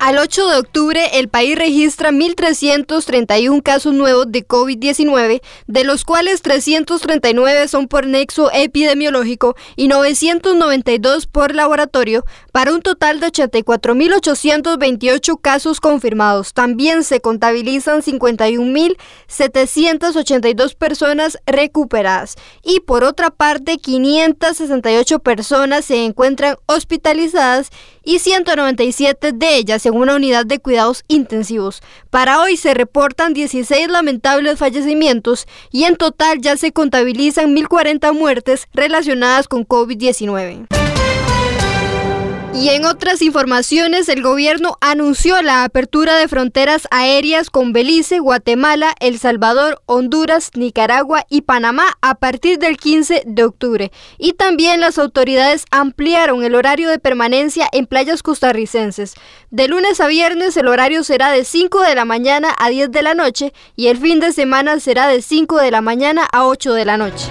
Al 8 de octubre, el país registra 1.331 casos nuevos de COVID-19, de los cuales 339 son por nexo epidemiológico y 992 por laboratorio, para un total de 84.828 casos confirmados. También se contabilizan 51.782 personas recuperadas y por otra parte 568 personas se encuentran hospitalizadas y 197 de ellas en una unidad de cuidados intensivos. Para hoy se reportan 16 lamentables fallecimientos y en total ya se contabilizan 1.040 muertes relacionadas con COVID-19. Y en otras informaciones, el gobierno anunció la apertura de fronteras aéreas con Belice, Guatemala, El Salvador, Honduras, Nicaragua y Panamá a partir del 15 de octubre. Y también las autoridades ampliaron el horario de permanencia en playas costarricenses. De lunes a viernes el horario será de 5 de la mañana a 10 de la noche y el fin de semana será de 5 de la mañana a 8 de la noche.